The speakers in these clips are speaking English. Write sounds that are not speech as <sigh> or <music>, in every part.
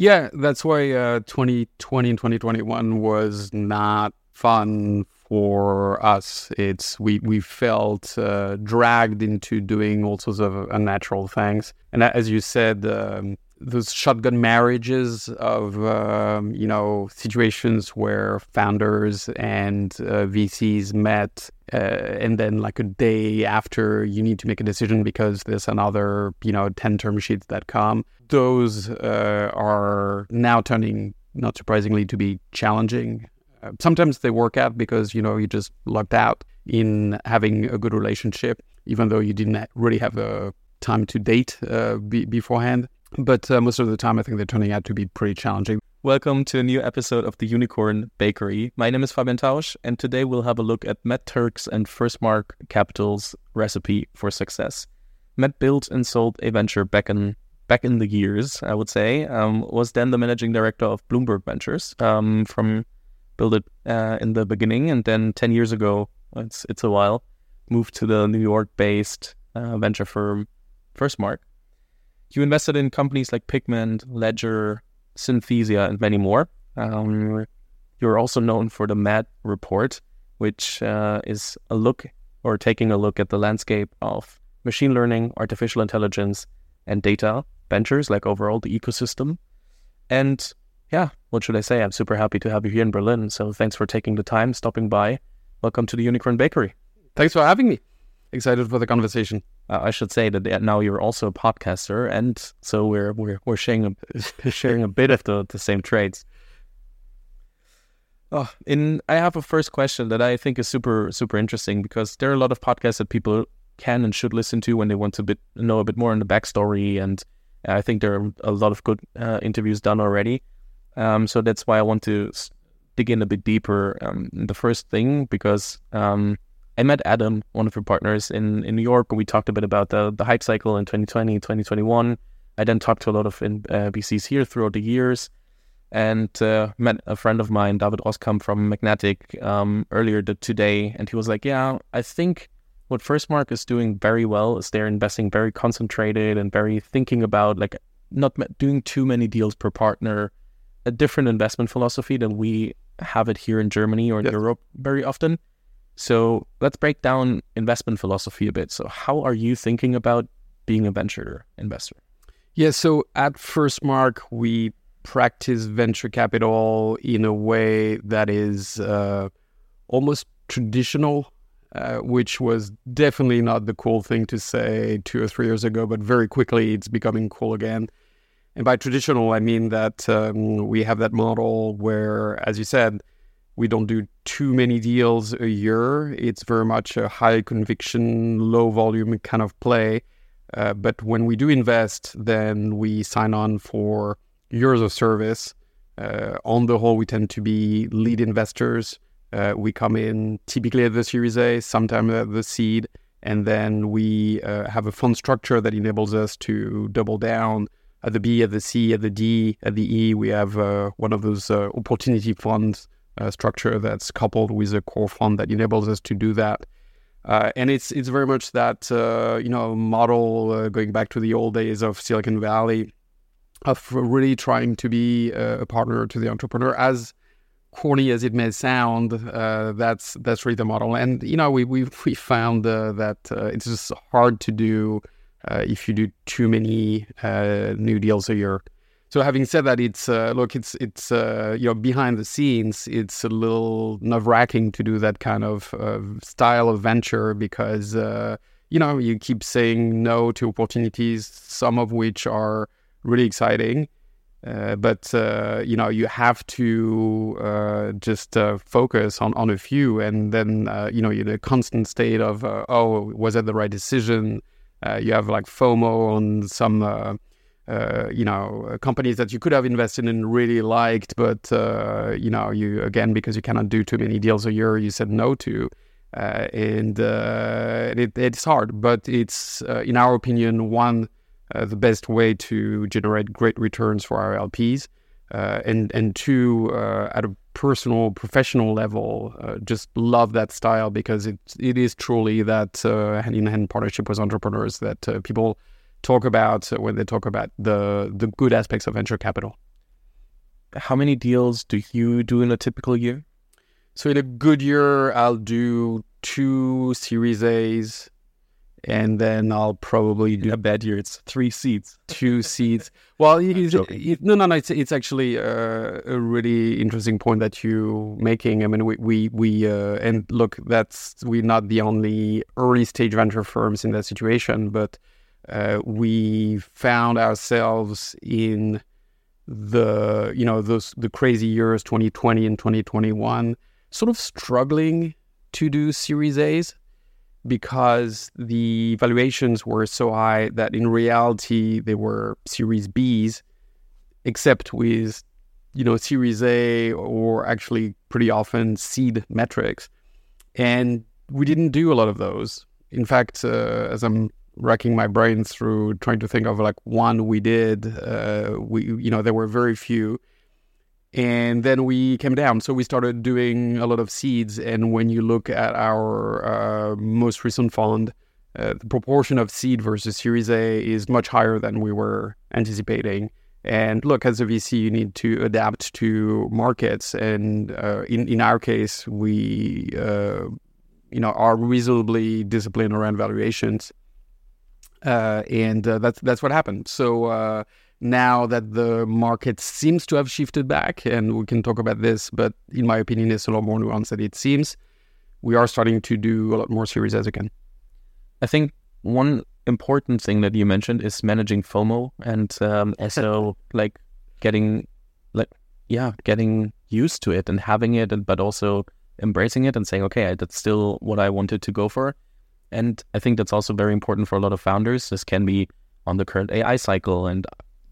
Yeah, that's why uh, 2020 and 2021 was not fun for us. It's we we felt uh, dragged into doing all sorts of unnatural things, and as you said, um, those shotgun marriages of um, you know situations where founders and uh, VCs met, uh, and then like a day after you need to make a decision because there's another you know ten term sheets that come. Those uh, are now turning, not surprisingly, to be challenging. Uh, sometimes they work out because you know you just lucked out in having a good relationship, even though you didn't really have a time to date uh, be- beforehand but uh, most of the time, I think they're turning out to be pretty challenging. Welcome to a new episode of the Unicorn Bakery. My name is Fabian Tausch, and today we'll have a look at Matt Turck's and Firstmark Capital's recipe for success. Matt built and sold a venture back in back in the years, I would say. Um, was then the managing director of Bloomberg Ventures um, from built it uh, in the beginning, and then ten years ago, it's it's a while, moved to the New York-based uh, venture firm Firstmark you invested in companies like Pigment, Ledger, Synthesia, and many more. Um, you're also known for the MAD report, which uh, is a look or taking a look at the landscape of machine learning, artificial intelligence, and data ventures, like overall the ecosystem. And yeah, what should I say? I'm super happy to have you here in Berlin. So thanks for taking the time, stopping by. Welcome to the Unicorn Bakery. Thanks for having me. Excited for the conversation uh, I should say that now you're also a podcaster, and so we're we're we're sharing a <laughs> sharing a bit of the, the same traits. Oh, in I have a first question that I think is super super interesting because there are a lot of podcasts that people can and should listen to when they want to bit, know a bit more on the backstory, and I think there are a lot of good uh, interviews done already. Um, so that's why I want to dig in a bit deeper. Um, the first thing because um, I met Adam, one of your partners in, in New York, and we talked a bit about the, the hype cycle in 2020, 2021. I then talked to a lot of in, uh, VCs here throughout the years and uh, met a friend of mine, David Roskam from Magnetic, um, earlier today. And he was like, Yeah, I think what Firstmark is doing very well is they're investing very concentrated and very thinking about like not doing too many deals per partner, a different investment philosophy than we have it here in Germany or in yes. Europe very often. So let's break down investment philosophy a bit. So, how are you thinking about being a venture investor? Yeah, so at Firstmark, we practice venture capital in a way that is uh, almost traditional, uh, which was definitely not the cool thing to say two or three years ago, but very quickly it's becoming cool again. And by traditional, I mean that um, we have that model where, as you said, we don't do too many deals a year. It's very much a high conviction, low volume kind of play. Uh, but when we do invest, then we sign on for years of service. Uh, on the whole, we tend to be lead investors. Uh, we come in typically at the Series A, sometimes at the seed, and then we uh, have a fund structure that enables us to double down at the B, at the C, at the D, at the E. We have uh, one of those uh, opportunity funds uh, structure that's coupled with a core fund that enables us to do that. Uh, and it's it's very much that uh, you know model uh, going back to the old days of Silicon Valley, of really trying to be uh, a partner to the entrepreneur. As corny as it may sound, uh, that's that's really the model. And you know we we we found that it's just hard to do if you do too many new deals a year. So having said that, it's uh, look, it's it's uh, you know behind the scenes, it's a little nerve wracking to do that kind of uh, style of venture because uh, you know you keep saying no to opportunities, some of which are really exciting, uh, but uh, you know you have to just focus on on a few, and then you know you're in a constant state of oh, was that the right decision? you have like FOMO on some uh, you know, uh, companies that you could have invested in really liked, but uh, you know, you again because you cannot do too many deals a year, you said no to, uh, and uh, it, it's hard. But it's, in our opinion, one the best way to generate great returns for our LPs, and and two at a personal, professional level, just love that style because it it is truly that hand in hand partnership with entrepreneurs that people talk about when they talk about the the good aspects of venture capital. how many deals do you do in a typical year? So in a good year, I'll do two Series A's, and then I'll probably do In a bad year, it's three seats. two seats. Well, <laughs> it, no, no, no. It's it's actually uh, a really interesting point that you're making. I mean, we we we uh, and look, that's we're not the only early stage venture firms in that situation, but uh, we found ourselves in the you know those the crazy years 2020 and 2021 sort of struggling to do series a's because the valuations were so high that in reality they were series b's except with you know series a or actually pretty often seed metrics. And we didn't do a lot of those. In fact uh, as i'm racking my brain through trying to think of like one we did uh, we you know there were very few. And then we came down. So we started doing a lot of seeds. And when you look at our uh, most recent fund uh, the proportion of seed versus series a is much higher than we were anticipating. And look as a vc you need to adapt to markets. And uh, in, in our case we uh, you know are reasonably disciplined around valuations uh, and uh, that's that's what happened. So uh, now that the market seems to have shifted back, and we can talk about this, but in my opinion, it's a lot more nuanced than it seems. We are starting to do a lot more series as again. I think one important thing that you mentioned is managing FOMO and um, <laughs> also like getting like yeah getting used to it and having it, and but also embracing it and saying okay that's still what I wanted to go for. And I think that's also very important for a lot of founders. This can be on the current AI cycle and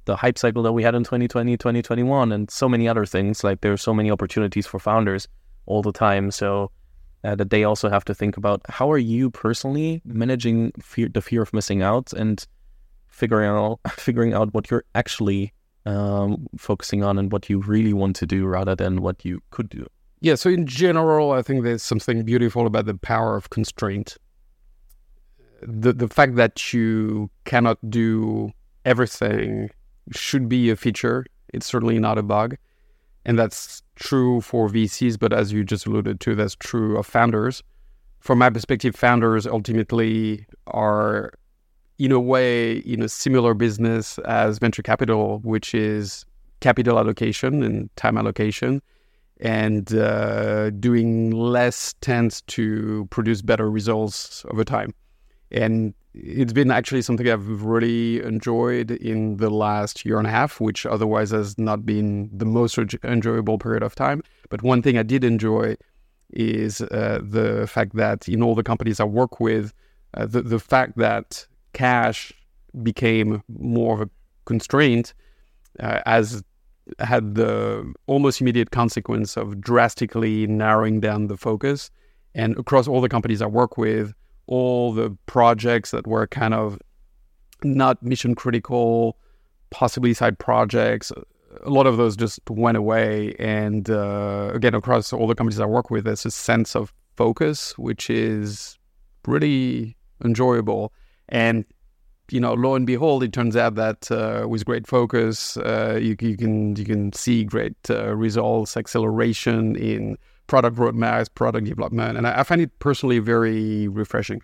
the hype cycle that we had in 2020, 2021, and so many other things. Like there are so many opportunities for founders all the time. So uh, that they also have to think about how are you personally managing fear, the fear of missing out and figuring out <laughs> figuring out what you're actually um, focusing on and what you really want to do rather than what you could do. Yeah, so in general, I think there's something beautiful about the power of constraint. The the fact that you cannot do everything should be a feature. It's certainly not a bug. And that's true for VCs, but as you just alluded to, that's true of founders. From my perspective, founders ultimately are in a way in a similar business as venture capital, which is capital allocation and time allocation and uh, doing less tends to produce better results over time. And it's been actually something I've really enjoyed in the last year and a half, which otherwise has not been the most enjoyable period of time. But one thing I did enjoy is uh, the fact that in all the companies I work with, uh, the, the fact that cash became more of a constraint uh, as had the almost immediate consequence of drastically narrowing down the focus. And across all the companies I work with, all the projects that were kind of not mission critical, possibly side projects, a lot of those just went away. And uh, again, across all the companies I work with, there's a sense of focus, which is pretty enjoyable. And you know, lo and behold, it turns out that uh, with great focus, uh, you, you can you can see great uh, results, acceleration in product roadmaps, product development, and I, I find it personally very refreshing.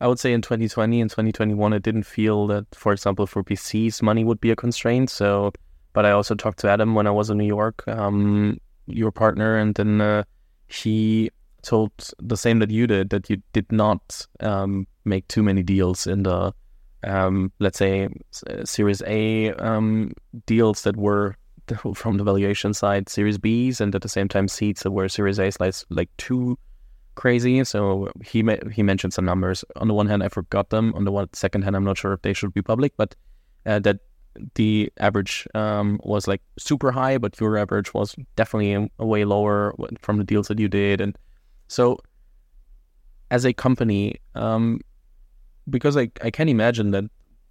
I would say in 2020 and 2021, it didn't feel that, for example, for VCs, money would be a constraint. So, but I also talked to Adam when I was in New York, um, your partner, and then uh, he told the same that you did that you did not um, make too many deals in the, um, let's say, Series A um, deals that were from the valuation side, Series Bs, and at the same time seeds that were Series A's like like too crazy. So he he mentioned some numbers. On the one hand, I forgot them. On the one second hand, I'm not sure if they should be public, but uh, that the average um, was like super high, but your average was definitely a, a way lower from the deals that you did. And so, as a company, um, because I I can imagine that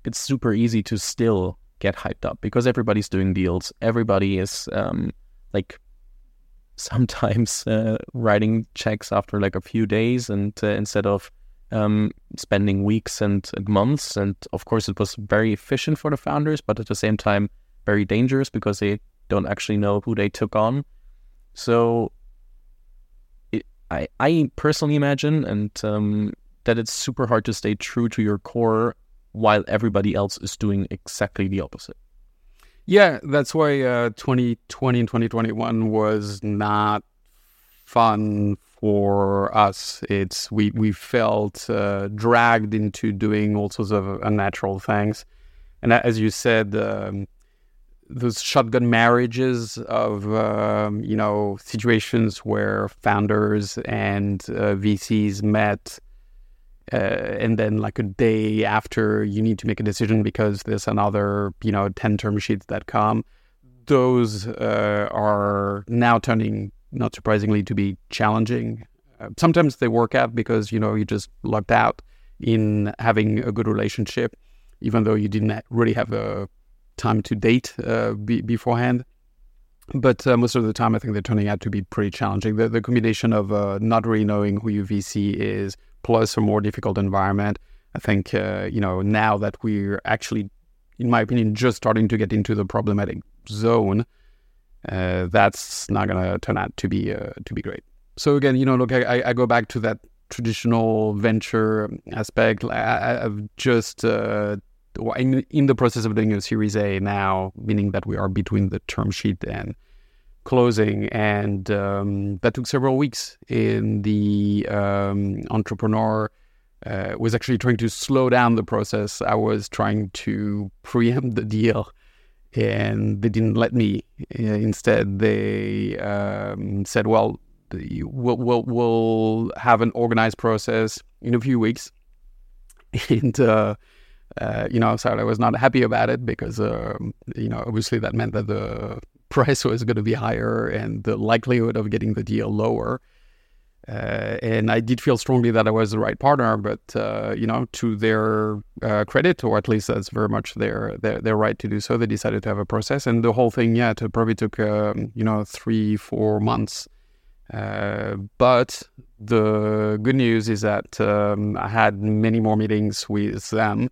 it's super easy to still get hyped up because everybody's doing deals. Everybody is um, like <laughs> sometimes uh, writing checks after like a few days and uh, instead of um, spending weeks and, months. And of course, it was very efficient for the founders, but at the same time, very dangerous because they don't actually know who they took on. So it, I, I personally imagine and um, that it's super hard to stay true to your core while everybody else is doing exactly the opposite. Yeah, that's why uh, 2020 and 2021 was not fun for us. It's we we felt uh, dragged into doing all sorts of unnatural things, and as you said, um, those shotgun marriages of um, you know situations where founders and uh, VCs met. Uh, and then, like a day after, you need to make a decision because there's another, you know, ten term sheets that come. Those uh, are now turning not surprisingly, to be challenging. Uh, sometimes they work out because you know you just lucked out in having a good relationship, even though you didn't really have a time to date uh, be- beforehand. But uh, most of the time, I think they're turning out to be pretty challenging. The, the combination of uh, not really knowing who your VC is, plus a more difficult environment. I think uh, you know now that we're actually, in my opinion, just starting to get into the problematic zone uh, that's not going to turn out to be uh, to be great. So again, you know, look, I, I go back to that traditional venture aspect. I, have just uh, in, in the process of doing a Series A now, meaning that we are between the term sheet and closing, and um, that took several weeks. In the um, entrepreneur uh, was actually trying to slow down the process. I was trying to preempt the deal and they didn't let me. Uh, instead, they um, said, "Well, we'll, we'll, have an organized process in a few weeks." <laughs> and uh, uh, you know, so I was not happy about it because um, you know, obviously that meant that the price was going to be higher and the likelihood of getting the deal lower. Uh, and I did feel strongly that I was the right partner, but uh, you know, to their uh, credit, or at least that's very much their, their, their right to do so, they decided to have a process, and the whole thing, yeah, it probably took um, you know three four months. Uh, but the good news is that um, I had many more meetings with them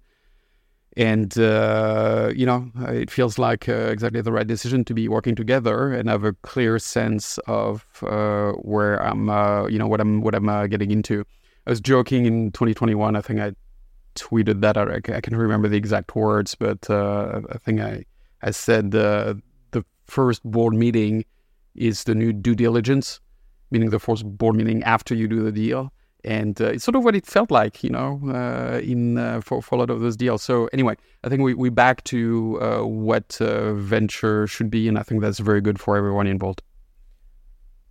and uh, you know it feels like uh, exactly the right decision to be working together and have a clear sense of uh, where I'm uh, you know what I'm what I'm uh, getting into. I was joking in 2021. I think I tweeted that. I, I can't remember the exact words, but uh, I think I I said the first board meeting is the new due diligence, meaning the first board meeting after you do the deal and uh, it's sort of what it felt like, you know, uh, in uh, for, for a lot of those deals. So anyway, I think we we back to uh, what uh, venture should be, and I think that's very good for everyone involved.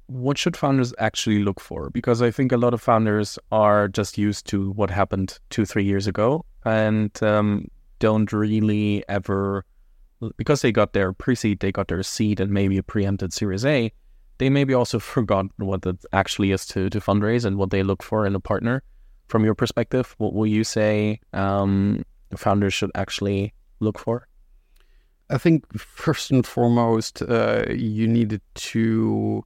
What should founders actually look for? Because I think a lot of founders are just used to what happened two three years ago and um, don't really ever because they got their pre-seed, they got their seed, and maybe a preempted Series A they maybe also <laughs> forgot what it actually is to, to fundraise and what they look for in a partner. From your perspective, what will you say um, founders should actually look for? I think first and foremost, uh, you need to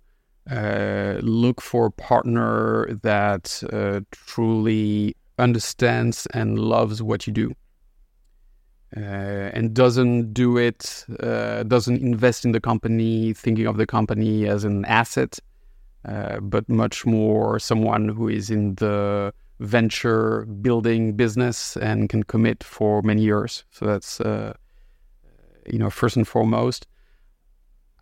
uh, look for a partner that uh, truly understands and loves what you do uh, and doesn't do it, uh, doesn't invest in the company, thinking of the company as an asset, uh, but much more someone who is in the venture building business and can commit for many years. So that's, uh, you know, first and foremost.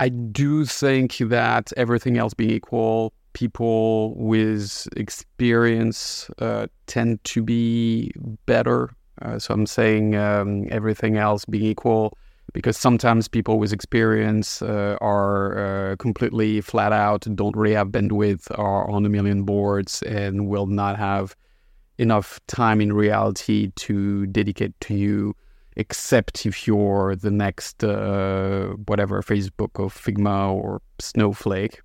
I do think that everything else being equal, people with experience uh, tend to be better uh, so I'm saying um, everything else being equal, because sometimes people with experience uh, are uh, completely flat out, don't really have bandwidth, are on a million boards, and will not have enough time in reality to dedicate to you, except if you're the next uh, whatever Facebook or Figma or Snowflake.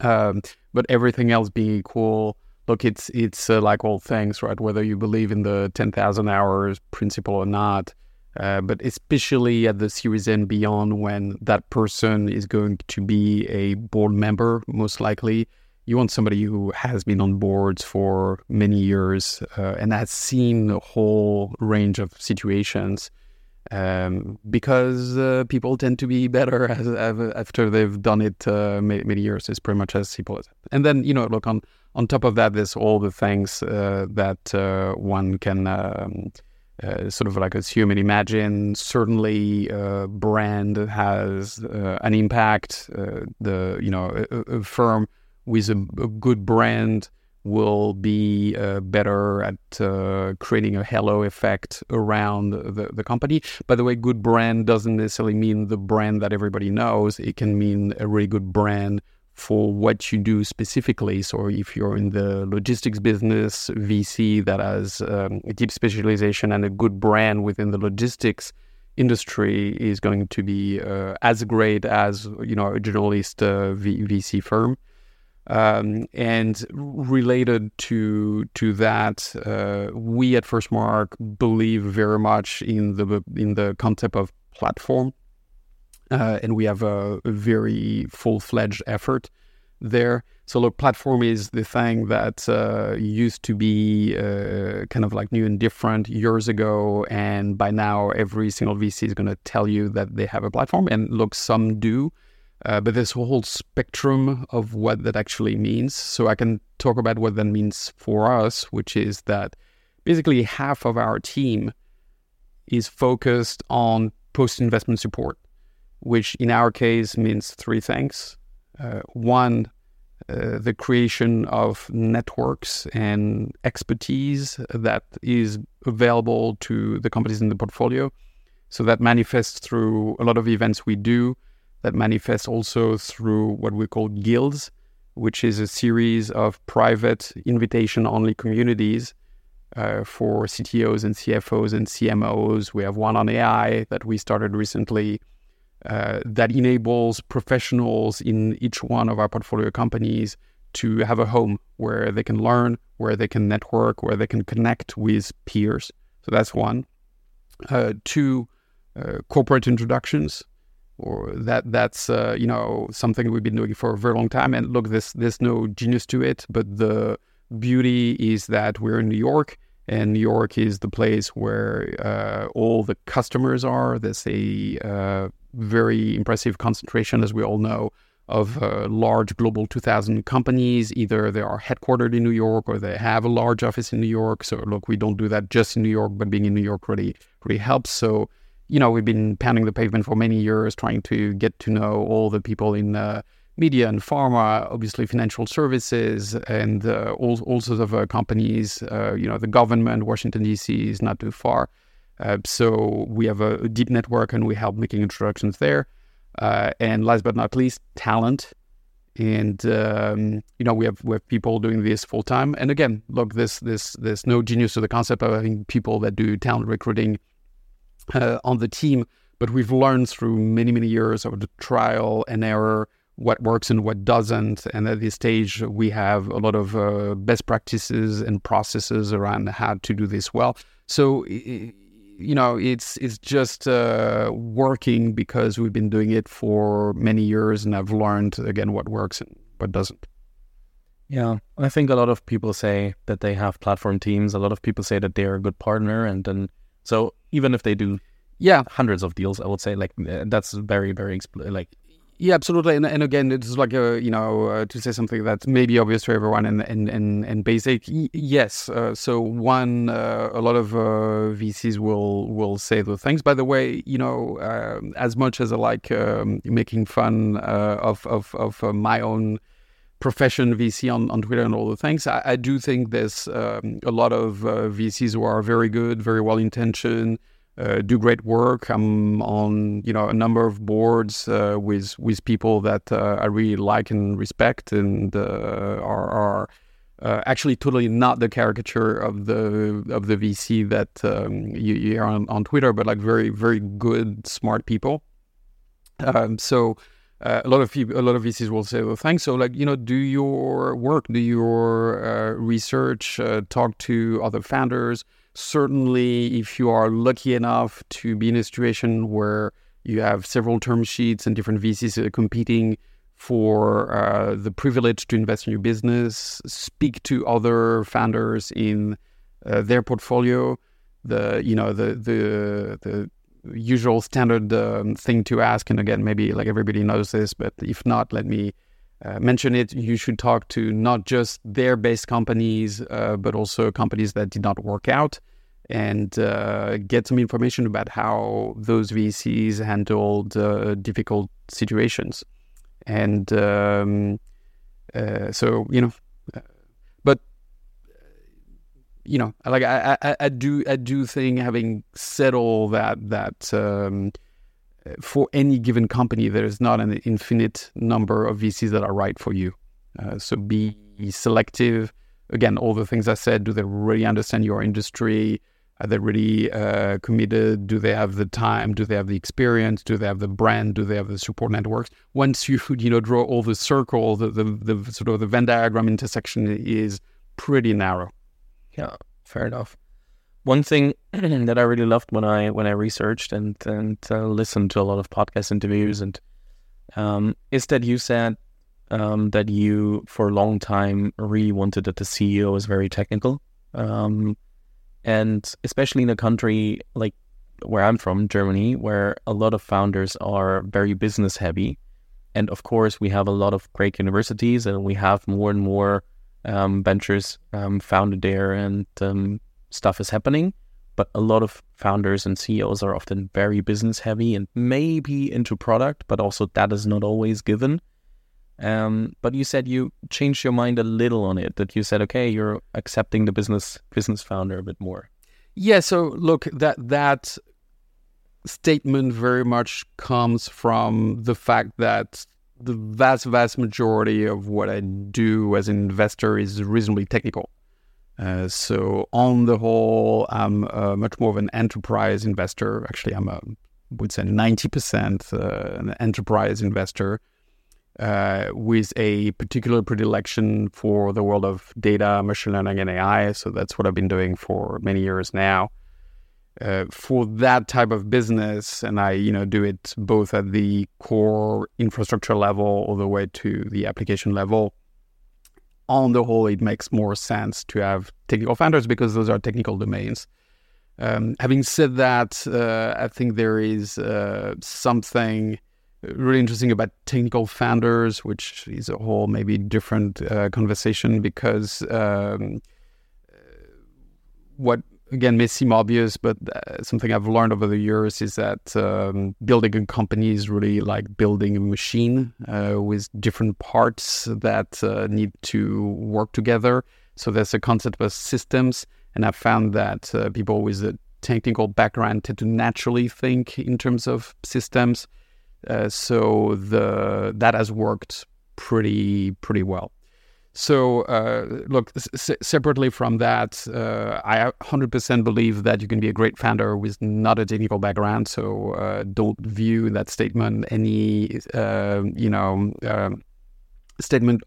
Um, but everything else being equal, look, it's it's uh, like all things, right? Whether you believe in the ten thousand hours principle or not, uh, but especially at the Series N beyond, when that person is going to be a board member, most likely, you want somebody who has been on boards for many years uh, and has seen a whole range of situations. Um, because uh, people tend to be better as, as, after they've done it uh, many, many, years. It's pretty much as simple as that. And then you know, look on on top of that, there's all the things uh, that uh, one can um, uh, sort of like assume and imagine. Certainly, uh, brand has an impact. the you know a, a firm with a, a good brand will be uh, better at uh, creating a halo effect around the, the company. By the way, good brand doesn't necessarily mean the brand that everybody knows. It can mean a really good brand for what you do specifically. So if you're in the logistics business, VC that has um, a deep specialization and a good brand within the logistics industry is going to be uh, as great as you know a generalist uh, VC firm. Um, and related to to that, uh, we at Firstmark believe very much in the in the concept of platform, uh, and we have a, a very full fledged effort there. So, look, platform is the thing that uh, used to be uh, kind of like new and different years ago, and by now every single VC is going to tell you that they have a platform. And look, some do. Uh, but a whole spectrum of what that actually means. So I can talk about what that means for us, which is that basically half of our team is focused on post investment support, which in our case means three things. Uh, one, uh, the creation of networks and expertise that is available to the companies in the portfolio. So that manifests through a lot of events we do that manifests also through what we call guilds, which is a series of private invitation only communities uh, for CTOs and CFOs and CMOs. We have one on AI that we started recently uh, that enables professionals in each one of our portfolio companies to have a home where they can learn, where they can network, where they can connect with peers. So that's one. Uh, two, uh, corporate introductions or that that's uh, you know something we've been doing for a very long time. And look, there's there's no genius to it, but the beauty is that we're in New York, and New York is the place where uh, all the customers are. There's a uh, very impressive concentration, as we all know, of uh, large global 2000 companies. Either they are headquartered in New York or they have a large office in New York. So look, we don't do that just in New York, but being in New York really really helps. So you know, we've been pounding the pavement for many years, trying to get to know all the people in uh, media and pharma, obviously financial services, and uh, all, all sorts of uh, companies. Uh, you know, the government, Washington D.C. is not too far, uh, so we have a, deep network, and we help making introductions there. Uh, and last but not least, talent. And um, you know we have we have people doing this full time. And again, look, this this there's no genius to the concept of having people that do talent recruiting uh, on the team, but we've learned through many, many years of the trial and error what works and what doesn't. And at this stage, we have a lot of uh, best practices and processes around how to do this well. So, you know, it's it's just uh, working because we've been doing it for many years, and I've learned again what works and what doesn't. Yeah, I think a lot of people say that they have platform teams. A lot of people say that they're a good partner, and then so even if they do, yeah, hundreds of deals, I would say like uh, that's very very expl- like. Yeah, absolutely, and, and again, it's like a you know uh, to say something that's maybe obvious to everyone and and and, and basic. Y- yes, uh, so one, uh, a lot of uh, VCs will will say those things. By the way, you know, um, as much as I like um, making fun uh, of of of my own profession VC on, on Twitter and all the things. I, I do think there's um, a lot of uh, VCs who are very good, very well intentioned, uh, do great work. I'm on you know a number of boards uh, with with people that uh, I really like and respect, and uh, are, are uh, actually totally not the caricature of the of the VC that um, you, you, hear on, on Twitter, but like very very good, smart people. Um, so uh, a lot of people, a lot of VCs will say, "Well, thanks." So, like, you know, do your work, do your uh, research, uh, talk to other founders. Certainly, if you are lucky enough to be in a situation where you have several term sheets and different VCs competing for uh, the privilege to invest in your business, speak to other founders in uh, their portfolio. The you know the the the usual standard um, thing to ask, and again, maybe like everybody knows this, but if not, let me uh, mention it. You should talk to not just their based companies, uh, but also companies that did not work out, and uh, get some information about how those VCs handled uh, difficult situations. And um, uh, so, you know, you know, like I, I, I do, I do think having said all that, that um, for any given company, there is not an infinite number of VCs that are right for you. Uh, so be selective. Again, all the things I said. Do they really understand your industry? Are they really uh, committed? Do they have the time? Do they have the experience? Do they have the brand? Do they have the support networks? Once you <laughs> you know draw all the circle, the, the, the sort of the Venn diagram intersection is pretty narrow. Yeah, fair enough. One thing <clears throat> that I really loved when I when I researched and and uh, listened to a lot of podcast interviews and um, is that you said um, that you for a long time really wanted that the CEO is very technical. Um, and especially in a country like where I'm from, Germany, where a lot of founders are very business heavy. And of course, we have a lot of great universities and we have more and more um, ventures um, founded there and um, stuff is happening. But a lot of founders and CEOs are often very business heavy and maybe into product, but also that is not always given. Um, but you said you changed your mind a little on it. That you said, okay, you're accepting the business business founder a bit more. Yeah. So look, that that statement very much comes from the fact that the vast vast majority of what I do as an investor is reasonably technical. Uh, so on the whole, I'm uh, much more of an enterprise investor. Actually, I'm a would say 90% uh, an enterprise investor uh, with a particular predilection for the world of data, machine learning, and AI. So that's what I've been doing for many years now. Uh, for that type of business, and I, you know, do it both at the core infrastructure level all the way to the application level. On the whole, it makes more sense to have technical founders because those are technical domains. Um, having said that, uh, I think there is uh, something really interesting about technical founders, which is a whole maybe different uh, conversation because um, what again may seem obvious, but uh, something I've learned over the years is that um, building a company is really like building a machine uh, with different parts that uh, need to work together. So there's a concept of systems, and I've found that uh, people with a technical background tend to naturally think in terms of systems. Uh, so the that has worked pretty pretty well. So uh, look, separately from that, uh, I 100% believe that you can be a great founder with not a technical background. So uh, don't view that statement any um, you know um, statement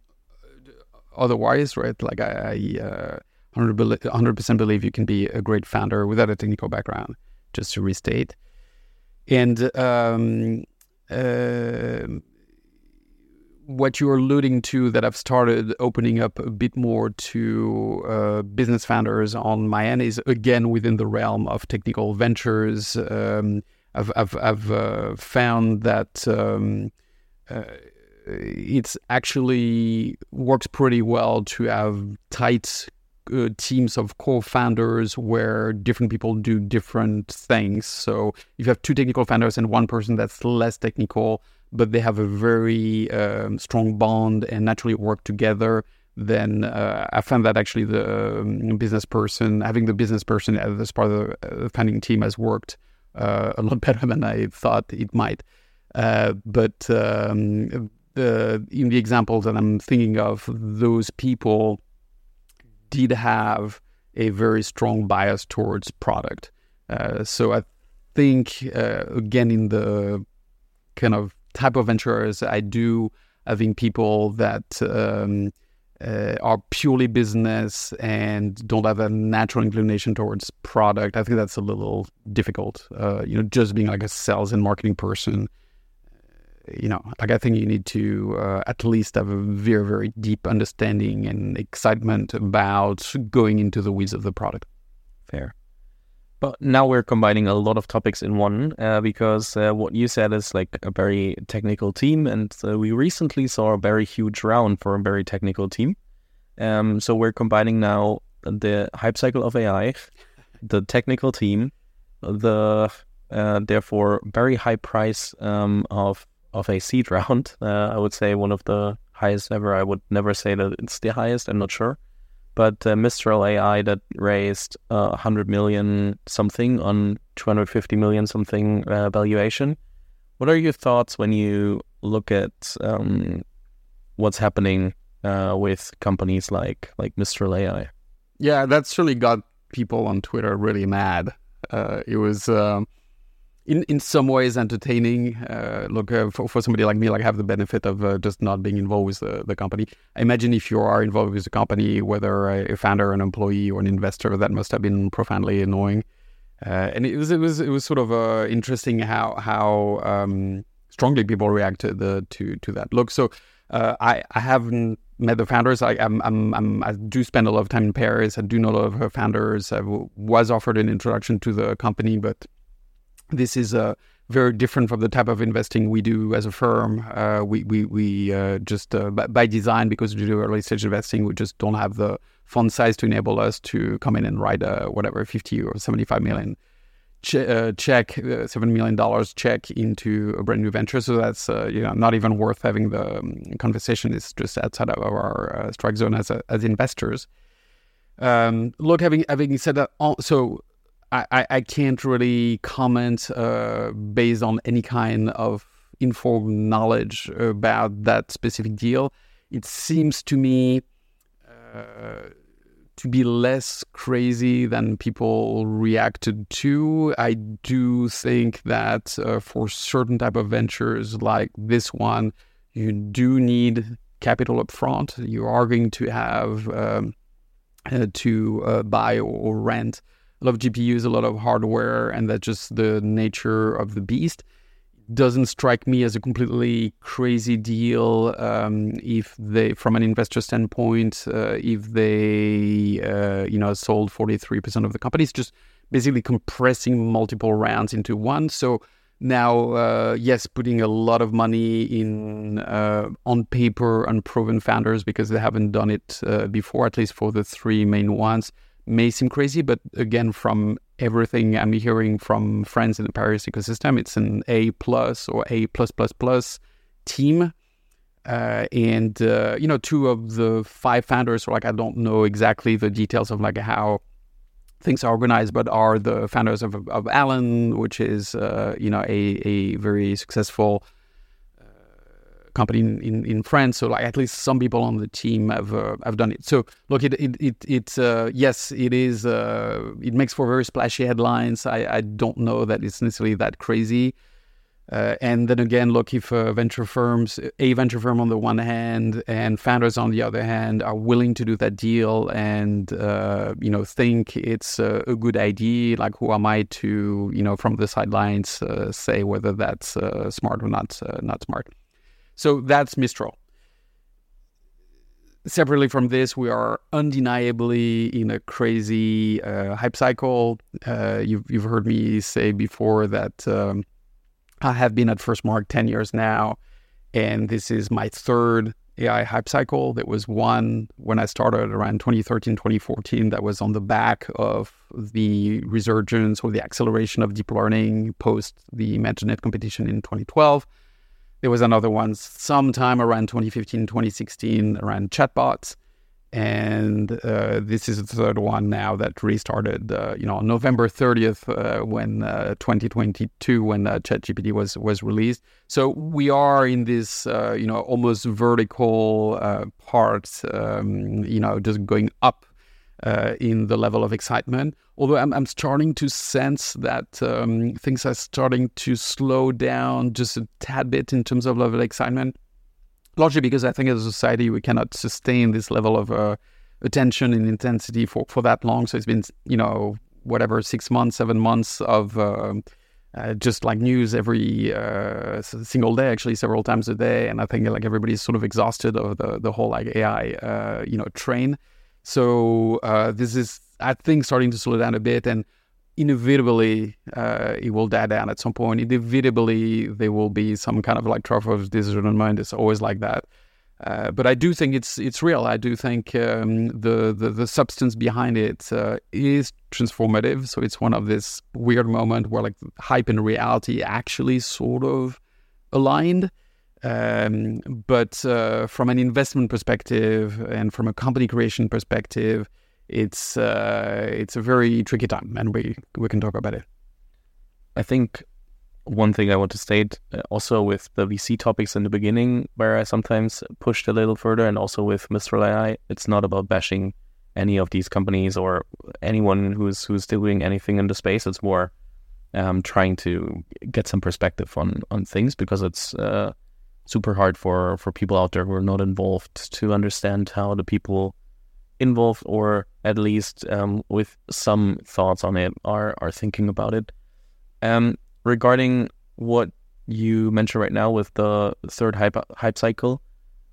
otherwise, right? Like I. I 100% uh, believe you can be a great founder without a technical background, just to restate. And um, uh, what you're alluding to that I've started opening up a bit more to uh, business founders on my end is again within the realm of technical ventures. Um, I've, I've, I've uh, found that um, uh, it's actually works pretty well to have tight uh, teams of co-founders where different people do different things. So if you have two technical founders and one person that's less technical, but they have a very um, strong bond and naturally work together, then uh, I found that actually the um, business person, having the business person as part of the uh, founding team has worked uh, a lot <laughs> better than I thought it might. Uh, but um, the, in the examples that I'm thinking of, those people did have a very strong bias towards product. Uh, so I think, uh, again, in the kind of type of ventures I do, having people that um, uh, are purely business and don't have a natural inclination towards product, I think that's a little difficult. Uh, you know, just being like a sales and marketing person you know, like I think you need to uh, at least have a very, very deep understanding and excitement about going into the weeds of the product. Fair. But now we're combining a lot of topics in one uh, because uh, what you said is like a very technical team, and uh, we recently saw a very huge round for a very technical team. Um, so we're combining now the hype cycle of AI, the technical team, the uh, therefore very high price um, of of a seed <laughs> round. Uh, I would say one of the highest ever. I would never say that it's the highest. I'm not sure but uh, Mistral AI that raised uh, 100 million something on 250 million something uh, valuation. What are your thoughts when you look at um, what's happening uh, with companies like like Mistral AI? Yeah, that's really got people on Twitter really mad. Uh, it was. Um, in in some ways entertaining. Uh, look, uh, for, for somebody like me, like I have the benefit of uh, just not being involved with the, the company. I imagine if you are involved with the company, whether a founder, an employee, or an investor, that must have been profoundly annoying. Uh, and it was it was it was sort of uh, interesting how how um, strongly people reacted uh, to to that. Look, so I I haven't met the founders. I I'm, I'm, I'm, i do spend a lot of time in Paris. I do know a lot of her founders. I w- was offered an introduction to the company, but this is uh, very different from the type of investing we do as a firm. Uh, we we, we uh, just uh, by design because we do early stage investing, we just don't have the fund size to enable us to come in and write a whatever fifty or seventy five million che- uh, check, uh, seven million dollars check into a brand new venture. So that's you know not even worth having the um, conversation. It's just outside of our strike zone as a, as investors. Um, look, having having said that, so I, I can't really comment uh, based on any kind of informed knowledge about that specific deal. It seems to me uh, to be less crazy than people reacted to. I do think that uh, for certain type of ventures like this one, you do need capital up front. You are going to have um, uh, to uh, buy or rent lot of GPUs, a lot of hardware, and that's just the nature of the beast. Doesn't strike me as a completely crazy deal um, if they, from an investor standpoint, uh, if they, uh, you know, sold 43% of the companies, just basically compressing multiple rounds into one. So now, uh, yes, putting a lot of money in uh, on paper unproven founders because they haven't done it uh, before, at least for the three main ones may seem crazy, but again, from everything I'm hearing from friends in the Paris ecosystem, it's an A plus or A plus plus plus team. Uh, and uh, you know, two of the five founders, like I don't know exactly the details of like how things are organized, but are the founders of of Alan, which is uh, you know a a very successful company in, in, in, France. So like at least some people on the team have uh, have done it. So look, it it it, it uh, yes, it is. Uh, it makes for very splashy headlines. I, I don't know that it's necessarily that crazy. Uh, and then again, look, if uh, venture firms, a venture firm on the one hand and founders on the other hand are willing to do that deal and, uh, you know, think it's a, a, good idea, like who am I to, you know, from the sidelines say whether that's smart or not, not smart. So that's Mistral. Separately from this, we are undeniably in a crazy uh, hype cycle. Uh, you've, you've heard me say before that um, I have been at Firstmark 10 years now, and this is my third AI hype cycle. There was one when I started around 2013, 2014 that was on the back of the resurgence or the acceleration of deep learning post the ImageNet competition in 2012. There was another one sometime around 2015, 2016 around chatbots. And uh, this is the third one now that restarted, uh, you know, on November 30th uh, when uh, 2022 when uh, ChatGPT was was released. So we are in this, uh, you know, almost vertical part, um, you know, just going up uh, in the level of excitement. Although I'm, I'm starting to sense that um, things are starting to slow down just a tad bit in terms of level of excitement. Largely because I think as a society we cannot sustain this level of uh, attention and intensity for, for that long. So it's been, you know, whatever, six months, seven months of uh, uh, just like news every uh, single day, actually several times a day. And I think like everybody's sort of exhausted of the, the whole like AI, uh, you know, train. So uh, this is, I think, starting to slow down a bit. And inevitably uh, it will die down at some point. Inevitably, there will be some kind of like trough of disillusionment. It's always like that. Uh, but I do think it's it's real. I do think um, the, the, the substance behind it uh, is transformative. So it's one of this weird moment where like hype and reality actually sort of aligned. Um, but uh, from an investment perspective and from a company creation perspective, it's uh, it's a very tricky time, and we we can talk about it. I think one thing I want to state uh, also with the VC topics in the beginning, where I sometimes pushed a little further, and also with Mistral AI, it's not about bashing any of these companies or anyone who's who's doing anything in the space. It's more um, trying to get some perspective on on things because it's uh, super hard for for people out there who are not involved to understand how the people involved or at least um, with some thoughts on it are are thinking about it. Um, regarding what you mentioned right now with the third hype hype cycle,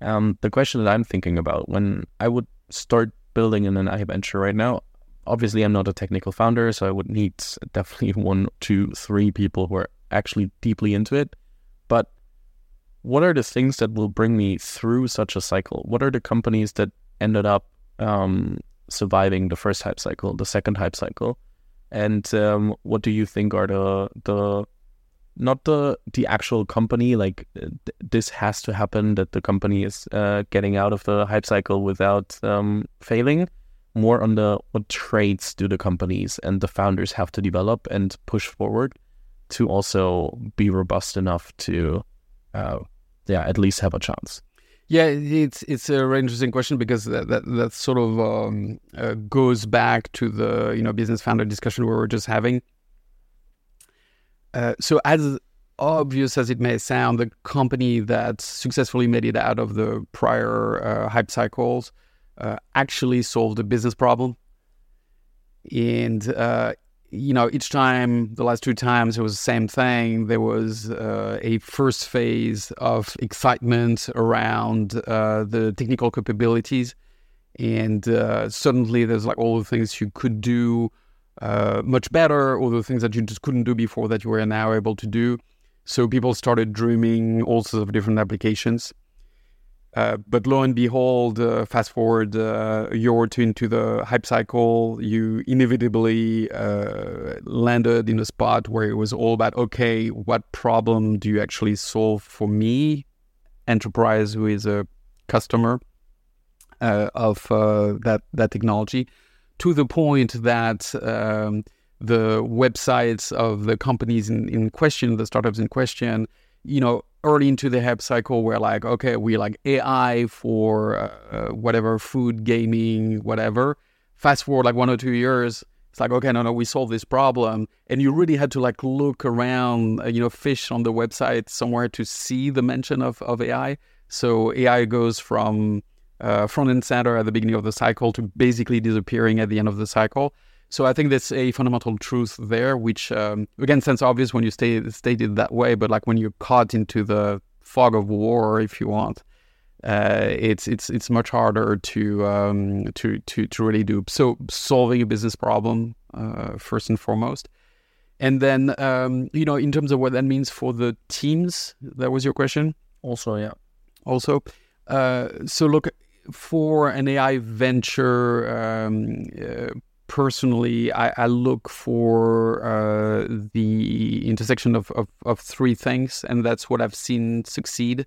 um, the question that I'm thinking about when I would start building in an venture right now, obviously I'm not a technical founder, so I would need definitely <laughs> one, two, three people who are actually deeply into it. But what are the things that will bring me through such a cycle? What are the companies that ended up um, surviving the first hype cycle, the second hype cycle, and um, what do you think are the the not the the actual company like th- this has to happen that the company is uh, getting out of the hype cycle without um, failing more on the what traits do the companies and the founders have to develop and push forward to also be robust enough to uh, yeah at least have a chance yeah, it's it's a very interesting question because that that, that sort of um, uh, goes back to the you know business founder discussion we were just having. Uh, so as obvious as it may sound, the company that successfully made it out of the prior uh, hype cycles uh, actually solved a business problem, and uh, you know, each time, the last two times, it was the same thing. There was uh, a first phase of excitement around uh, the technical capabilities. And uh, suddenly there's like all the things you could do uh, much better, all the things that you just couldn't do before that you were now able to do. So people started dreaming all sorts of different applications. Uh, but lo and behold, uh, fast forward uh, a year or two into the hype cycle, you inevitably uh, landed in a spot where it was all about okay, what problem do you actually solve for me, enterprise who is a customer uh, of that that technology, to the point that um, the websites of the companies in, in question, the startups in question, you know, early into the hype cycle we're like okay we like ai for uh, whatever food gaming whatever. Fast forward like one or two years it's like okay no no we solved this problem. And you really had to like look around uh, you know fish on the website somewhere to see the mention of, of ai so ai goes from uh, front and center at the beginning of the cycle to basically disappearing at the end of the cycle so I think there's a fundamental truth there, which um, again sounds obvious when you stay, state it that way, but like when you're caught into the fog of war, if you want, uh, it's it's it's much harder to um, to to to really do. So solving a business problem uh, first and foremost, and then um, you know in terms of what that means for the teams. That was your question. Also, yeah. Also, uh, so look for an AI venture um, uh, personally, I, I look for uh, the intersection of, of, of, three things, and that's what I've seen succeed,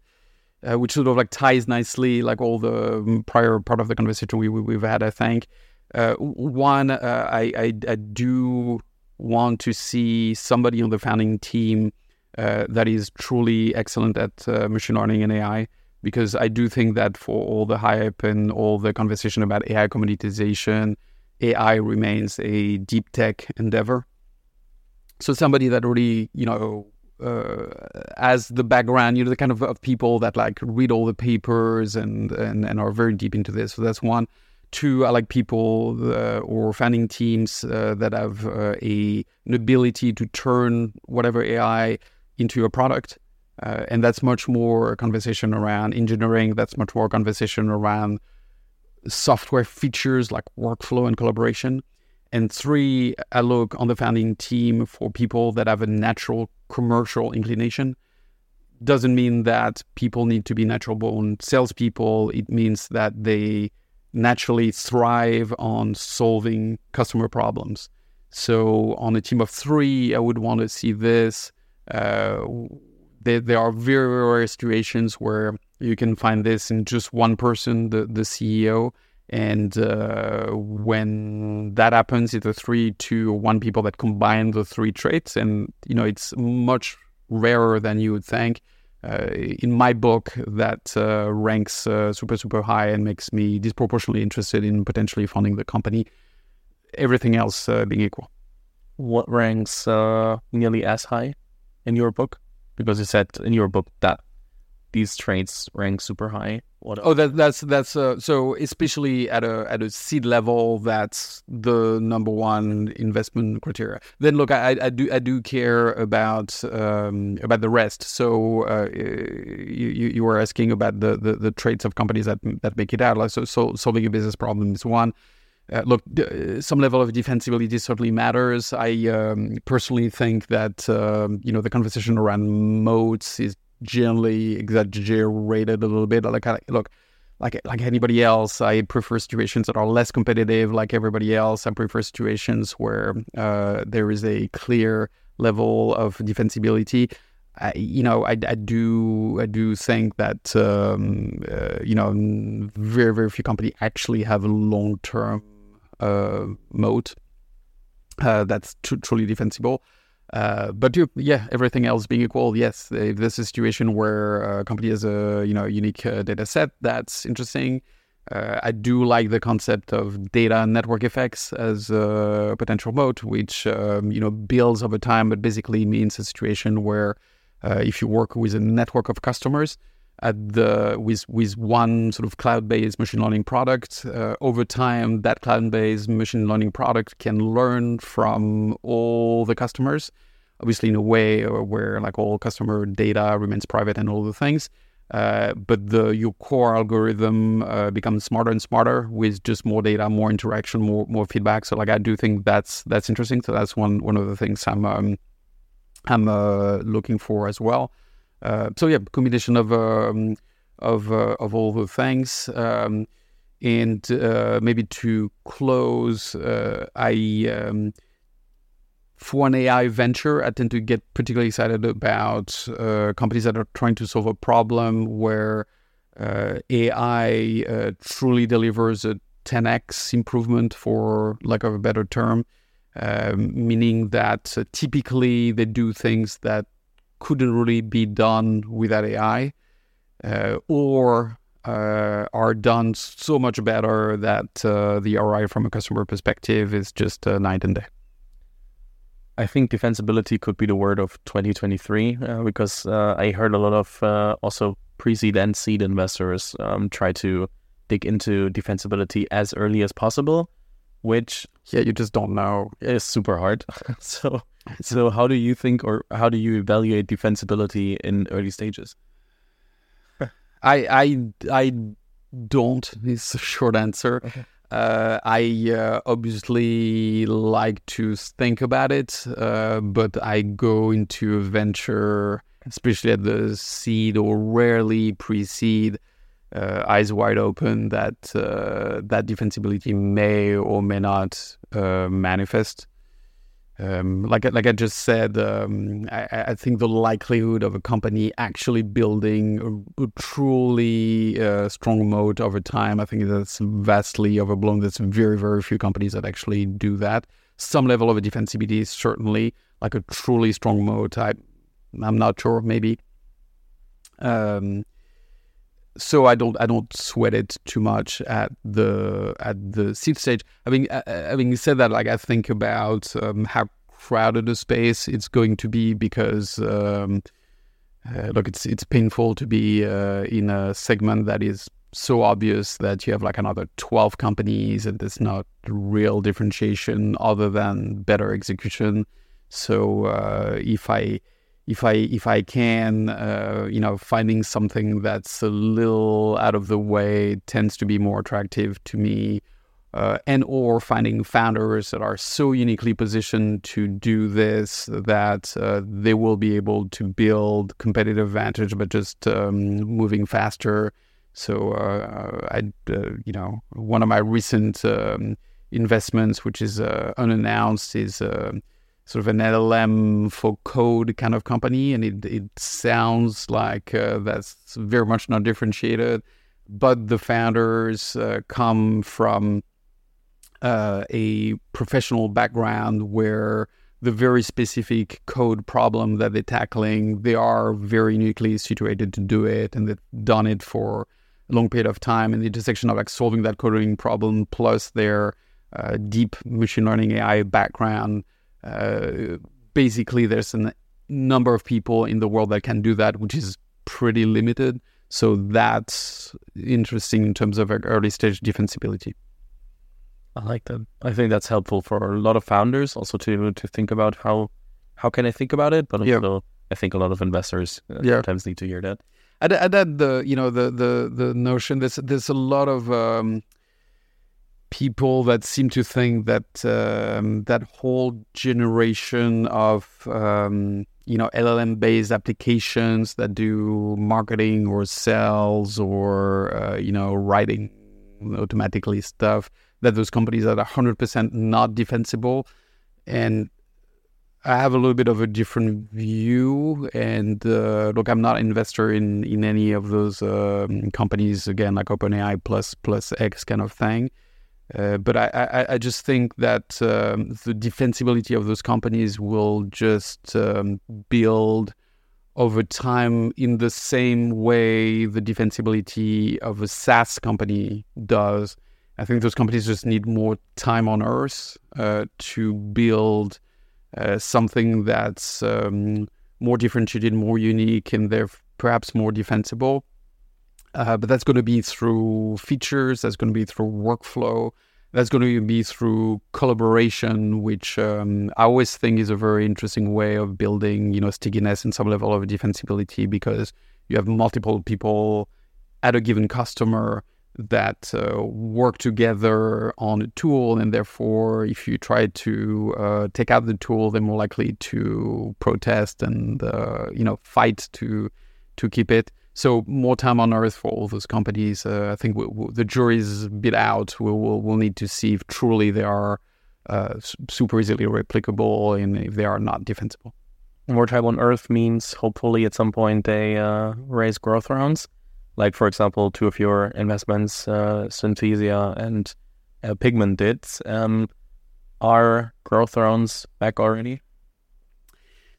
uh, which sort of like ties nicely like all the um, prior part of the conversation we, we have had. I think uh, one, uh, I, I, I do want to see somebody on the founding team uh, that is truly excellent at uh, machine learning and AI. Because I do think that for all the hype and all the conversation about AI commoditization, AI remains a deep tech endeavor. So somebody that really, you know, uh, as the background, you know, the kind of, of people that like read all the papers and, and, and are very deep into this. So that's one. Two, I like people uh, or founding teams uh, that have uh, a an ability to turn whatever AI into a product. Uh, and that's much more a conversation around engineering. That's much more a conversation around software features like workflow and collaboration. And three, I look on the founding team for people that have a natural commercial inclination. Doesn't mean that people need to be natural born salespeople. It means that they naturally thrive on solving customer problems. So on a team of three, I would want to see this. Uh, there, there are very rare situations where you can find this in just one person, the, the CEO. And uh, when that happens, it's a three, two, or one people that combine the three traits. And, you know, it's much rarer than you would think. Uh, in my book, that uh, ranks uh, super, super high and makes me disproportionately interested in potentially funding the company, everything else uh, being equal. What ranks uh, nearly as high in your book? Because you said in your book that these traits rank super high. What oh, that, that's that's uh, so especially at a at a seed level, that's the number one investment criteria. Then look, I, I do I do care about um, about the rest. So uh, you you were asking about the, the, the traits of companies that that make it out. Like so, so solving a business problem is one. Uh, look, uh, some level of defensibility certainly matters. I um, personally think that um, you know the conversation around moats is generally exaggerated a little bit. Like, I, look, like like anybody else, I prefer situations that are less competitive. Like everybody else, I prefer situations where uh, there is a clear level of defensibility. I, you know, I, I do I do think that um, uh, you know very very few companies actually have a long term uh, moat uh, that's tr- truly defensible. Uh, but you, yeah, everything else being equal, yes, if there's a situation where a company has a you know unique uh, data set, that's interesting. Uh, I do like the concept of data network effects as a potential moat, which um, you know builds over time, but basically means a situation where uh, if you work with a network of customers, at the with with one sort of cloud-based machine learning product. Uh, over time, that cloud-based machine learning product can learn from all the customers, obviously in a way where like all customer data remains private and all the things. Uh, but the your core algorithm uh, becomes smarter and smarter with just more data, more interaction, more more feedback. So like I do think that's that's interesting. So that's one one of the things I'm um, I'm uh, looking for as well. Uh, so yeah, combination of um, of uh, of all the things. Um, and uh, maybe to close, uh, I um, for an AI venture, I tend to get particularly excited about uh, companies that are trying to solve a problem where AI truly delivers a 10x improvement, for lack of a better term. Um, meaning that uh, typically they do things that couldn't really be done without AI, uh, or uh, are done so much better that uh, the ROI from a customer perspective is just uh, night and day. I think defensibility could be the word of 2023 uh, because uh, I heard a lot of also pre-seed and seed investors um, try to dig into defensibility as early as possible, which yeah, you just don't know. It's super hard. <laughs> so so, how do you think, or how do you evaluate defensibility in early stages? <laughs> I I I don't. Is a short answer. Okay. Uh, I uh, obviously like to think about it, uh, but I go into a venture, especially at the seed or rarely pre-seed, uh, eyes wide open that uh, that defensibility may or may not uh, manifest. Um, like like I just said, um, I, I, think the likelihood of a company actually building a, a truly uh, strong moat over time, I think that's vastly overblown. There's very very few companies that actually do that. Some level of a defensibility certainly like a truly strong moat. I, I'm not sure, maybe. Um, so I don't I don't sweat it too much at the at the seed stage. Having uh, uh, having said that, like I think about um, how crowded a space it's going to be because um, uh, look, it's it's painful to be uh, in a segment that is so obvious that you have like another 12 companies and there's not real differentiation other than better execution. So uh, if I if I if I can, uh, you know, finding something that's a little out of the way tends to be more attractive to me. uh, and or finding founders that are so uniquely positioned to do this that uh, they will be able to build competitive advantage, but just um, moving faster. So uh, I, uh, you know, one of my recent um, investments, which is uh, unannounced, is uh, sort of an LLM for code kind of company, and it it sounds like that's very much not differentiated. But the founders come from uh, a professional background where the very specific code problem that they're tackling, they are very uniquely situated to do it, and they've done it for a long period of time. And the intersection of like solving that coding problem plus their uh, deep machine learning AI background, uh, basically, there's a number of people in the world that can do that, which is pretty limited. So that's interesting in terms of early stage defensibility. I like that. I think that's helpful for a lot of founders also to to think about how how can I think about it, but also yeah. I think a lot of investors uh, yeah. sometimes need to hear that. I add the you know the the the notion there's there's a lot of um, people that seem to think that um, that whole generation of um, you know LLM based applications that do marketing or sales or uh, you know writing automatically stuff that those companies are 100% not defensible. And I have a little bit of a different view. And uh, look, I'm not an investor in, in any of those um, companies, again, like OpenAI plus plus X kind of thing. Uh, but I, I, I, just think that um, the defensibility of those companies will just um, build over time in the same way the defensibility of a SaaS company does. I think those companies just need more time on earth uh, to build uh, something that's um, more differentiated, more unique, and they're perhaps more defensible. Uh, but that's going to be through features, that's going to be through workflow, that's going to be through collaboration, which um, I always think is a very interesting way of building, you know, stickiness and some level of defensibility because you have multiple people at a given customer that uh, work together on a tool, and therefore, if you try to uh, take out the tool, they're more likely to protest and uh, you know fight to to keep it. So more time on earth for all those companies. Uh, I think we, we, the jury's a bit out. We'll, we'll, we'll need to see if truly they are uh, super easily replicable and if they are not defensible. More time on earth means hopefully at some point they uh, raise growth rounds like for example, two of your investments, uh, Synthesia and uh, Pigment did. Um, are growth rounds back already?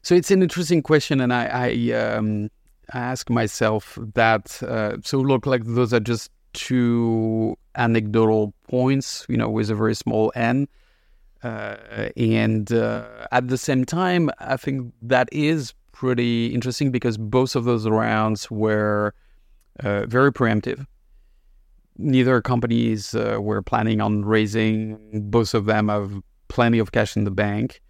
So it's an interesting question, and I I, um, I ask myself that. Uh, so look, like those are just two anecdotal points, you know, with a very small n. Uh, and uh, at the same time, I think that is pretty interesting because both of those rounds were uh, very preemptive. Neither companies uh, were planning on raising. Both of them have plenty of cash in the bank.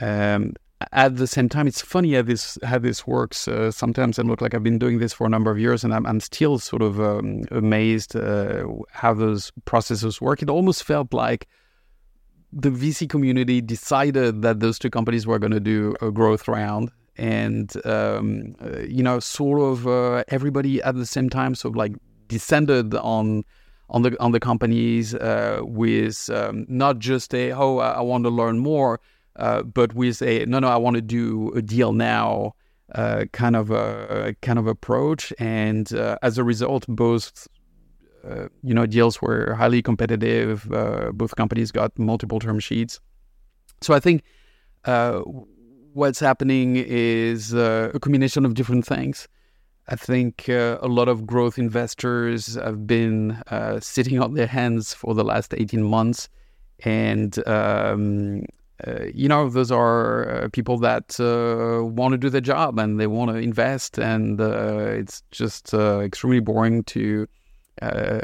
Um, at the same time, it's funny how this how this works. Uh, sometimes I look like I've been doing this for a number of years, and I'm, I'm still sort of um, amazed uh, how those processes work. It almost felt like the VC community decided that those two companies were going to do a growth round, and um, uh, you know, sort of uh, everybody at the same time, sort of like descended on on the on the companies uh, with um, not just a oh I, want to learn more, uh, but with a no no I want to do a deal now uh, kind of a kind of approach, and uh, as a result, both. you know, deals were highly competitive. both companies got multiple term sheets. So I think what's happening is uh, a combination of different things. I think uh, a lot of growth investors have been uh, sitting on their hands for the last 18 months. And, um, uh, you know, those are uh, people that uh, want to do their job and they want to invest. And it's just extremely boring to,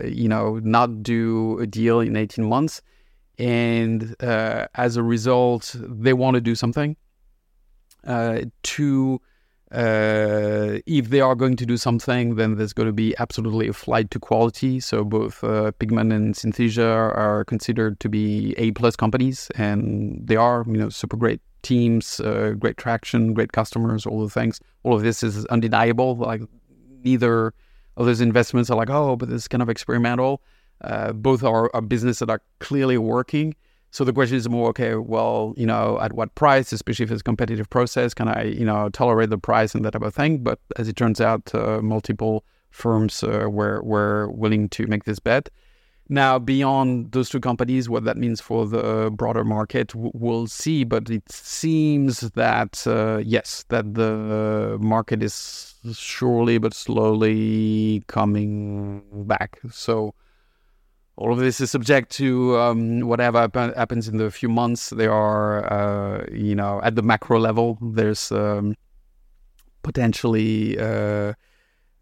you know, not do a deal in 18 months. And as a result, they want to do something uh, to Uh, if they are going to do something, then there's going to be absolutely a flight to quality. So both uh, Pigment and Synthesia are considered to be A plus companies, and they are, you know, super great teams, uh, great traction, great customers, all the things. All of this is undeniable. Like neither of those investments are like, oh, but this is kind of experimental. Uh, both are, are business that are clearly working. So the question is more, okay, well, you know, at what price, especially if it's a competitive process, can I, you know, tolerate the price and that type of thing? But as it turns out, uh, multiple firms uh, were were willing to make this bet. Now, beyond those two companies, what that means for the broader market, we'll see. But it seems that uh, yes, that the market is surely but slowly coming back. So all of this is subject to um, whatever happens in the few months. There are, uh, you know, at the macro level, there's um, potentially uh,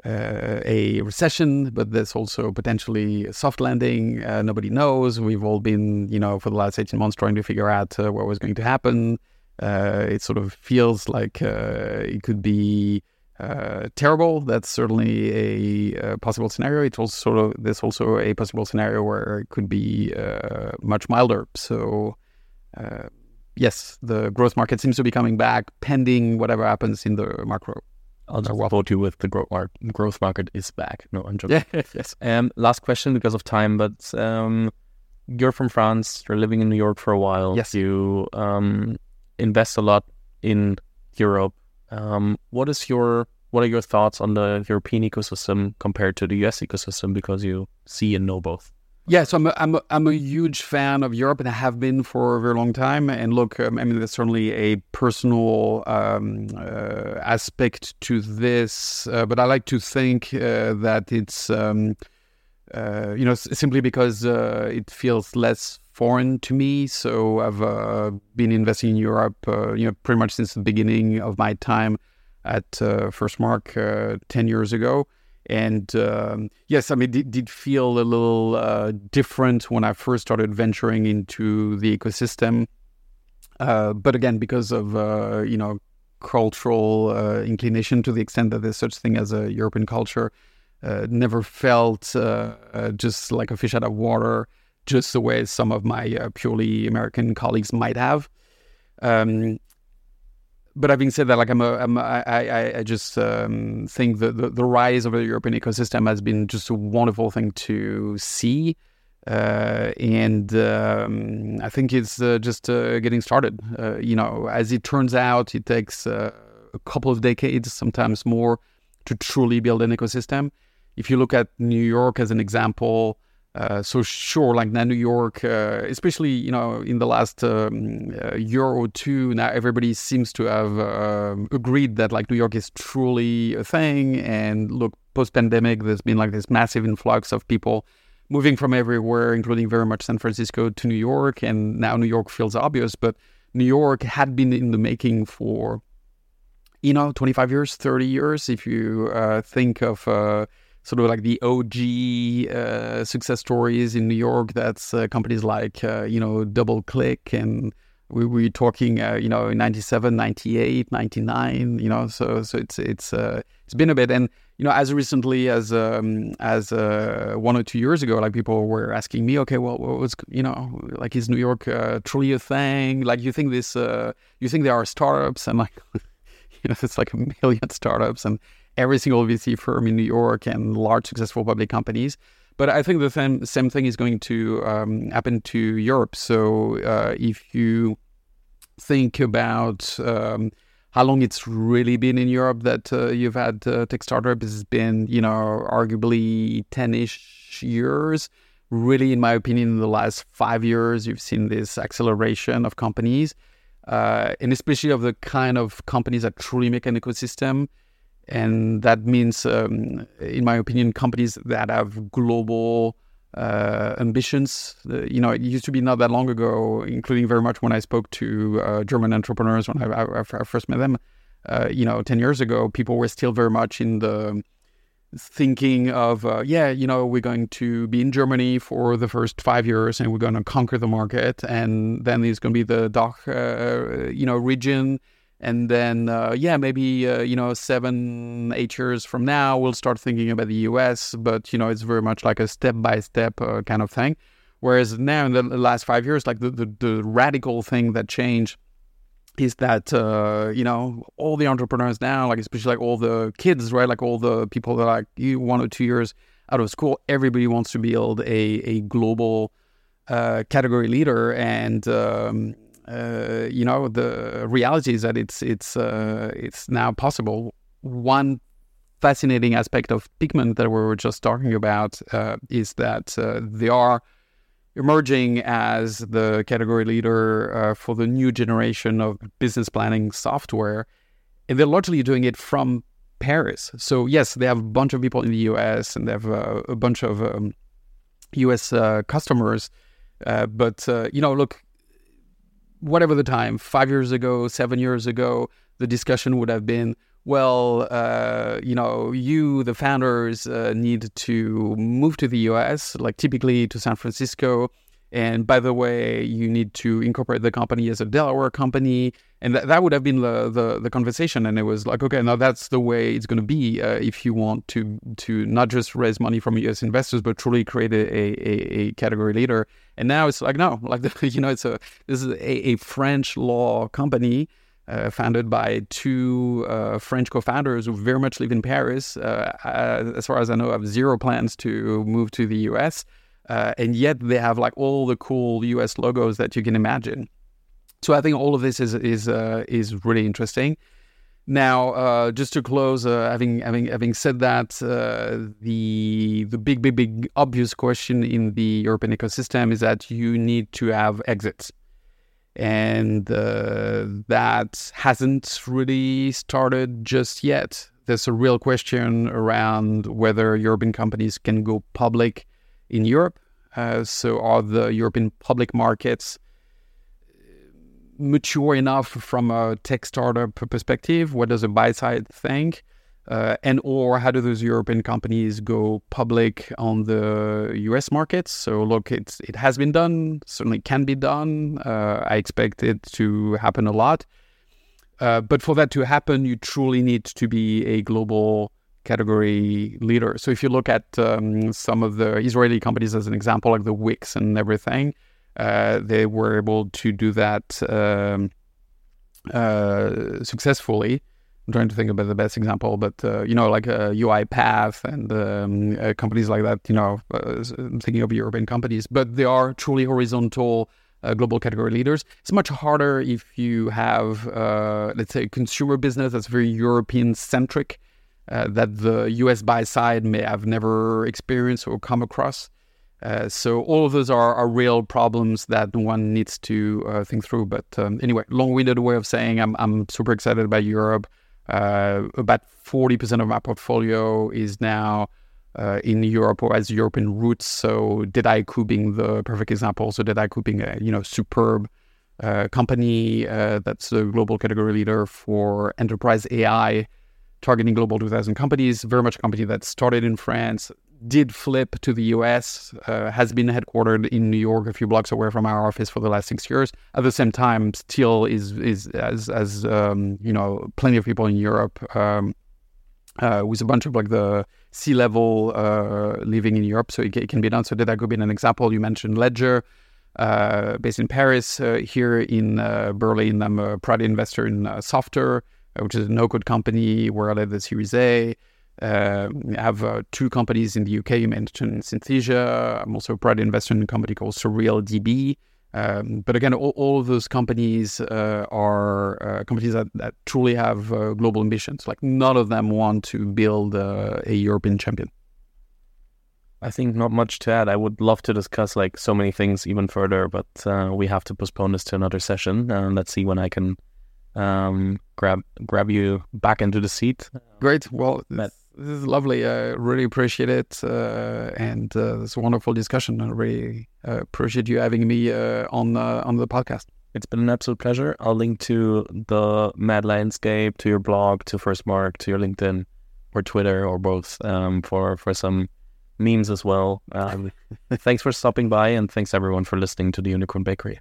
uh, a recession, but there's also potentially soft landing. Uh, nobody knows. We've all been, you know, for the last 18 months trying to figure out uh, what was going to happen. Uh, it sort of feels like it could be uh, terrible. That's certainly a, a, possible scenario. It's also sort of there's also a possible scenario where it could be uh, much milder. So uh, yes, the growth market seems to be coming back, pending whatever happens in the macro. I'll just you with the growth market. Growth market is back. No, I'm joking. Yeah, <laughs> yes. Um, last question because of time, but um, you're from France. You're living in New York for a while. Yes. You um, invest a lot in Europe. Um, what is your what are your thoughts on the European ecosystem compared to the US ecosystem because you see and know both? Yeah, so I'm a, I'm a, I'm a huge fan of Europe and I have been for a very long time. And look, um, I mean, there's certainly a personal um, uh, aspect to this, uh, but I like to think uh, that it's, um, uh, you know, simply because uh, it feels less foreign to me. So I've uh, been investing in Europe, you know, pretty much since the beginning of my time at uh, Firstmark uh, 10 years ago. And um, yes, I mean, it did feel a little uh, different when I first started venturing into the ecosystem. Uh, but again, because of, uh, you know, cultural uh, inclination to the extent that there's such thing as a European culture, never felt just like a fish out of water, just the way some of my purely American colleagues might have. Um, but having said that, like I'm, a, I'm a, I, I just um, think the, the rise of the European ecosystem has been just a wonderful thing to see. Uh, and um, I think it's uh, just uh, getting started. Uh, you know, as it turns out, it takes uh, a couple of decades, sometimes more, to truly build an ecosystem. If you look at New York as an example, uh, so sure, like now New York, uh, especially you know in the last um, uh, year or two, now everybody seems to have um, agreed that like New York is truly a thing. And look, post pandemic, there's been like this massive influx of people moving from everywhere, including very much San Francisco to New York, and now New York feels obvious, but New York had been in the making for you know 25 years, 30 years. If you uh, think of uh, sort of like the OG uh, success stories in New York. That's uh, companies like, uh, you know, DoubleClick and we were talking, uh, you know, 97, 98, 99, you know, so, so it's, it's, uh, it's been a bit. And, you know, as recently as, um, as uh, one or two years ago, like people were asking me, okay, well, what was, you know, like, is New York truly a thing? Like, you think this, you think there are startups and like, <laughs> you know, it's like a million startups and every single VC firm in New York and large successful public companies. But I think the same, same thing is going to um, happen to Europe. So uh, if you think about um, how long it's really been in Europe that uh, you've had uh, tech startups, it's been, you know, arguably 10-ish years. Really, in my opinion, in the last five years, you've seen this acceleration of companies, uh, and especially of the kind of companies that truly make an ecosystem and that means, um, in my opinion, companies that have global uh, ambitions. Uh, you know, it used to be not that long ago, including very much when I spoke to uh, German entrepreneurs when I, I, I, first met them. Uh, you know, ten years ago, people were still very much in the thinking of, uh, yeah, you know, we're going to be in Germany for the first five years and we're going to conquer the market, and then there's going to be the DACH, uh, you know, region And then, uh, yeah, maybe, uh, you know, seven, eight years from now, we'll start thinking about the US. But, you know, it's very much like a step by step kind of thing. Whereas now, in the last five years, like the, the, the radical thing that changed is that uh, you know all the entrepreneurs now, like especially like all the kids, right? Like all the people that are like one or two years out of school, everybody wants to build a a global uh, category leader, and um, uh, you know the reality is that it's it's uh, it's now possible. One fascinating aspect of Pigment that we were just talking about uh, is that uh, they are emerging as the category leader uh, for the new generation of business planning software. And they're largely doing it from Paris. So, yes, they have a bunch of people in the US and they have uh, a bunch of um, US customers. Uh, but, uh, you know, look, whatever the time, five years ago, seven years ago, the discussion would have been well, uh, you know, you, the founders, uh, need to move to the US, like typically to San Francisco. And by the way, you need to incorporate the company as a Delaware company. And th- that would have been the, the, the, conversation. And it was like, okay, now that's the way it's going to be uh, if you want to to not just raise money from US investors, but truly create a, a, a category leader. And now it's like, no, <laughs> like, the, <laughs> you know, it's a, this is a, a French law company uh, founded by two uh, French co-founders who very much live in Paris. Uh, uh as far as I know, have zero plans to move to the US, uh, and yet they have like all the cool US logos that you can imagine. So I think all of this is is uh, is really interesting. Now, just to close, having having having said that, the the big big big obvious question in the European ecosystem is that you need to have exits and uh, that hasn't really started just yet. There's a real question around whether European companies can go public in Europe. Uh, so, are the European public markets mature enough from a tech startup perspective? What does a buy side think? Uh, and or how do those European companies go public on the U.S. markets? So look, it's it has been done, certainly can be done. Uh, I expect it to happen a lot, uh, but for that to happen, you truly need to be a global category leader. So if you look at um, some of the Israeli companies as an example, like the Wix and everything, uh, they were able to do that um, uh, successfully. I'm trying to think about the best example, but uh, you know, like uh, UiPath and um, uh, companies like that. You know, uh, I'm thinking of European companies, but they are truly horizontal uh, global category leaders. It's much harder if you have, uh, let's say, a consumer business that's very European centric, that the U.S. buy side may have never experienced or come across. so all of those are, are real problems that one needs to think through. But um, anyway, long-winded way of saying I'm I'm super excited about Europe. Uh, about 40% of my portfolio is now uh, in Europe or has European roots. So Dataiku being the perfect example. So Dataiku being a you know superb uh, company uh, that's a global category leader for enterprise AI, targeting global 2,000 companies. Very much a company that started in France, did flip to the US, uh, has been headquartered in New York, a few blocks away from our office for the last six years. At the same time, still is is as as um, you know, plenty of people in Europe. Um, uh, with a bunch of like the C level uh, living in Europe, so it, it, can be done. So did that could be an example. You mentioned Ledger, uh, based in Paris. Uh, here in uh, Berlin, I'm a proud investor in Softr, which is a no-code company where I led the Series A. Uh, I have uh, two companies in the UK. You mentioned Synthesia. I'm also a private investor in a company called Surreal DB. Um, but again, all, all, of those companies uh, are uh, companies that, that, truly have uh, global ambitions. Like none of them want to build uh, a European champion. I think not much to add. I would love to discuss like so many things even further, but we have to postpone this to another session. let's see when I can um, grab grab you back into the seat. Great. Well, Matt this is lovely. I really appreciate it, uh, and uh, it's a wonderful discussion. I really uh, appreciate you having me uh, on uh, on the podcast. It's been an absolute pleasure. I'll link to the Mad Landscape, to your blog, to Firstmark, to your LinkedIn, or Twitter, or both, um, for for some memes as well. Um, <laughs> thanks for stopping by, and thanks everyone for listening to the Unicorn Bakery.